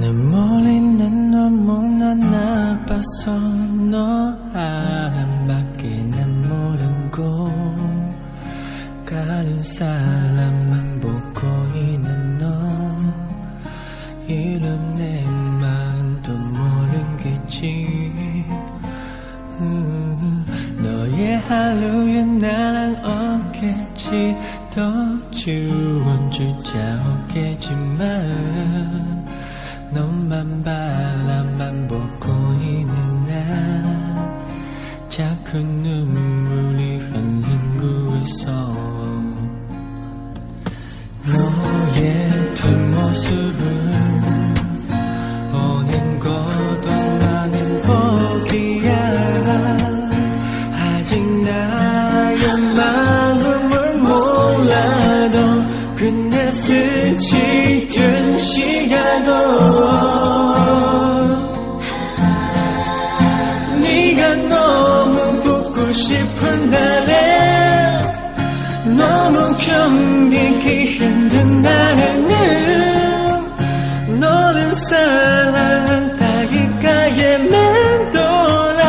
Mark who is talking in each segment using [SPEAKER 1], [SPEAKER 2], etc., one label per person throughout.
[SPEAKER 1] 내 머리는 너무나 나빠서 너난 모르고 다른 사람만 보고 있는 너. 이런 내 마음도 모르겠지. 으, 너의 하루에 나랑 없겠지 더 좋은 주자 없겠지만 能明白。 견디기 힘든 날에는 너를 사랑한다기까에 맴돌아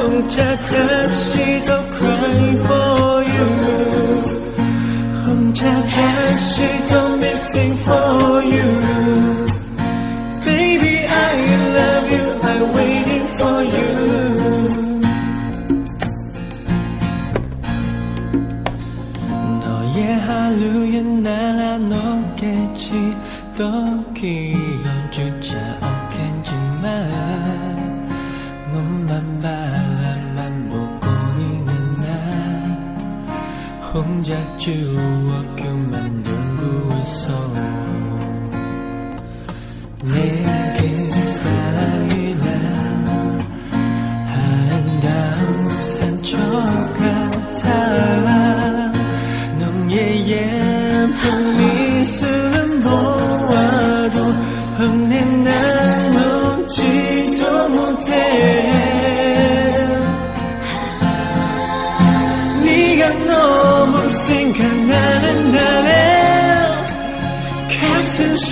[SPEAKER 1] 혼자 다시 더 cry for you. 혼자 다시 더 missing for you 혼자 추억을 만들고 있어. 내게 사랑이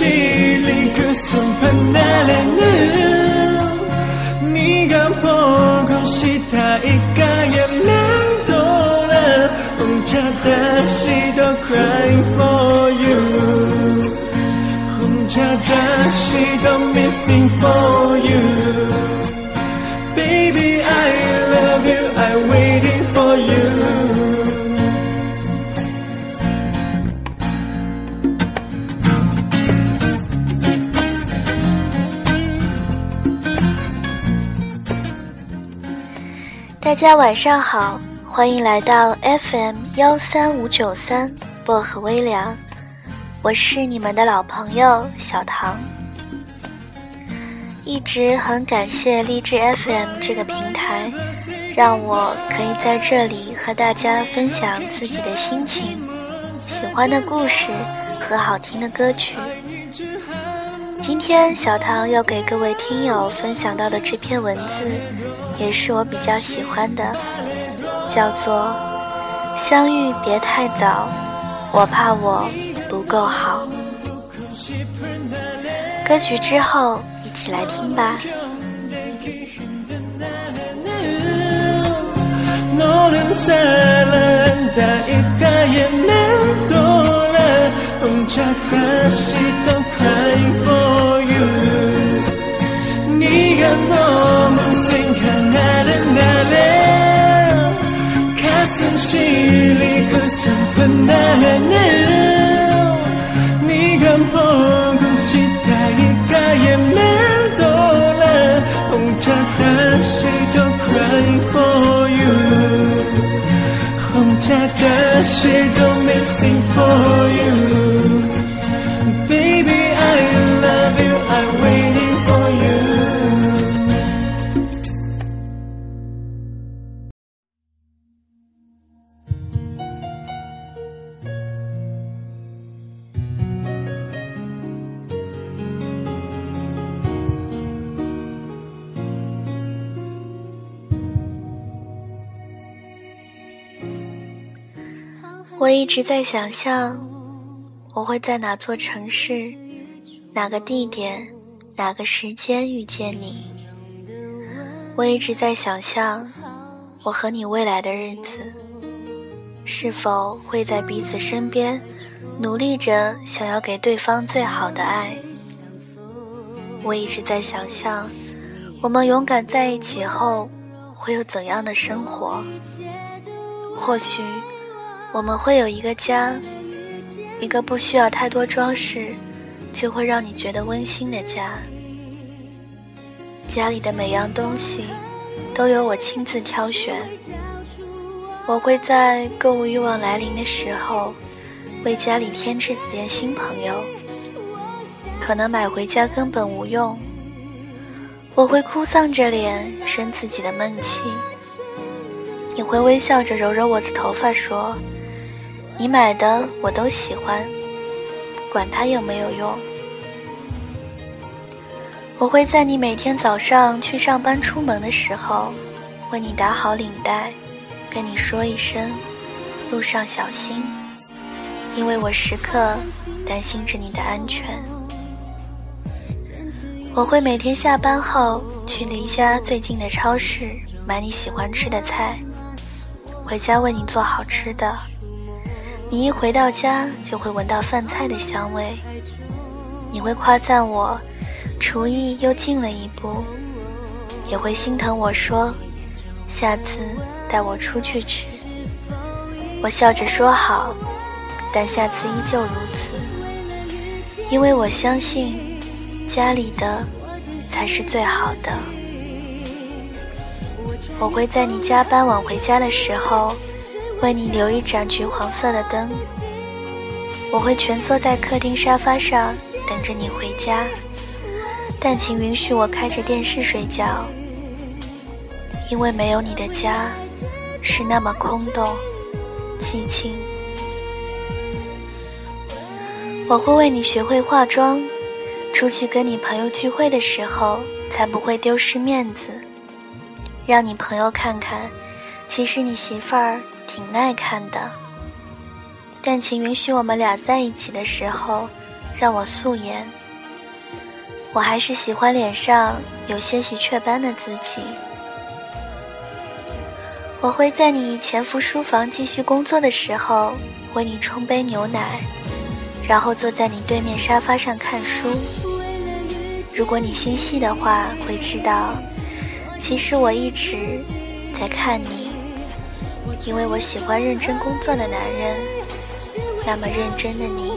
[SPEAKER 1] 가슴 시리 그 순간 날에는 네가 보고 싶다 이까에 맴돌아 혼자 다시 더 cry for you 혼자 다시 더 missing for you
[SPEAKER 2] 大家晚上好，欢迎来到 FM 幺三五九三薄荷微凉，我是你们的老朋友小唐。一直很感谢励志 FM 这个平台，让我可以在这里和大家分享自己的心情、喜欢的故事和好听的歌曲。今天小唐要给各位听友分享到的这篇文字，也是我比较喜欢的，叫做《相遇别太早，我怕我不够好》。歌曲之后一起来听吧。
[SPEAKER 1] 가슴 시리
[SPEAKER 2] 我一直在想象，我会在哪座城市、哪个地点哪个时间遇见你。我一直在想象，我和你未来的日子，是否会在彼此身边，努力着想要给对方最好的爱。我一直在想象，我们勇敢在一起后，会有怎样的生活？或许，我们会有一个家，一个不需要太多装饰，就会让你觉得温馨的家。家里的每样东西，都由我亲自挑选。我会在购物欲望来临的时候，为家里添置几件新朋友。可能买回家根本无用，我会哭丧着脸生自己的闷气。你会微笑着揉揉我的头发，说：“你买的我都喜欢，管它有没有用。”我会在你每天早上去上班出门的时候，为你打好领带，跟你说一声“路上小心”，因为我时刻担心着你的安全。我会每天下班后去离家最近的超市买你喜欢吃的菜。回家为你做好吃的，你一回到家就会闻到饭菜的香味。你会夸赞我，厨艺又进了一步，也会心疼我说，下次带我出去吃。我笑着说好，但下次依旧如此，因为我相信，家里的才是最好的。我会在你加班晚回家的时候，为你留一盏橘黄色的灯。我会蜷缩在客厅沙发上等着你回家，但请允许我开着电视睡觉，因为没有你的家是那么空洞、寂静。我会为你学会化妆，出去跟你朋友聚会的时候才不会丢失面子。让你朋友看看，其实你媳妇儿挺耐看的。但请允许我们俩在一起的时候，让我素颜。我还是喜欢脸上有些许雀斑的自己。我会在你潜伏书房继续工作的时候，为你冲杯牛奶，然后坐在你对面沙发上看书。如果你心细的话，会知道。其实我一直在看你，因为我喜欢认真工作的男人，那么认真的你。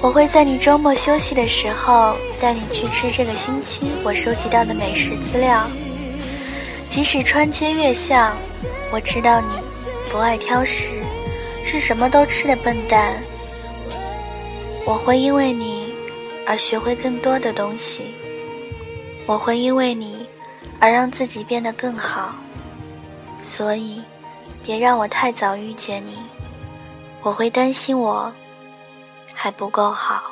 [SPEAKER 2] 我会在你周末休息的时候带你去吃这个星期我收集到的美食资料。即使穿街越巷，我知道你不爱挑食，是什么都吃的笨蛋。我会因为你而学会更多的东西。我会因为你而让自己变得更好，所以别让我太早遇见你，我会担心我还不够好。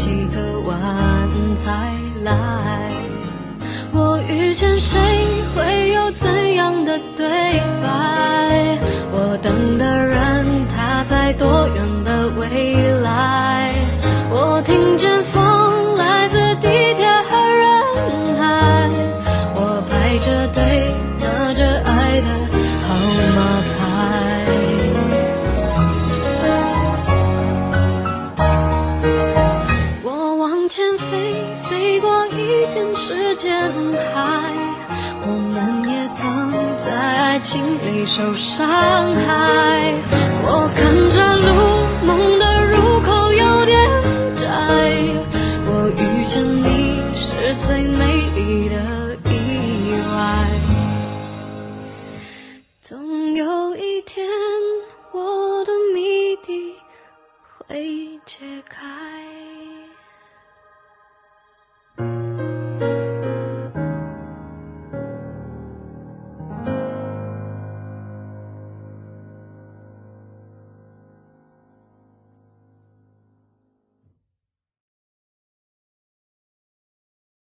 [SPEAKER 3] 几个晚才来。我遇见谁遍时间海，我们也曾在爱情里受伤害。我看着路。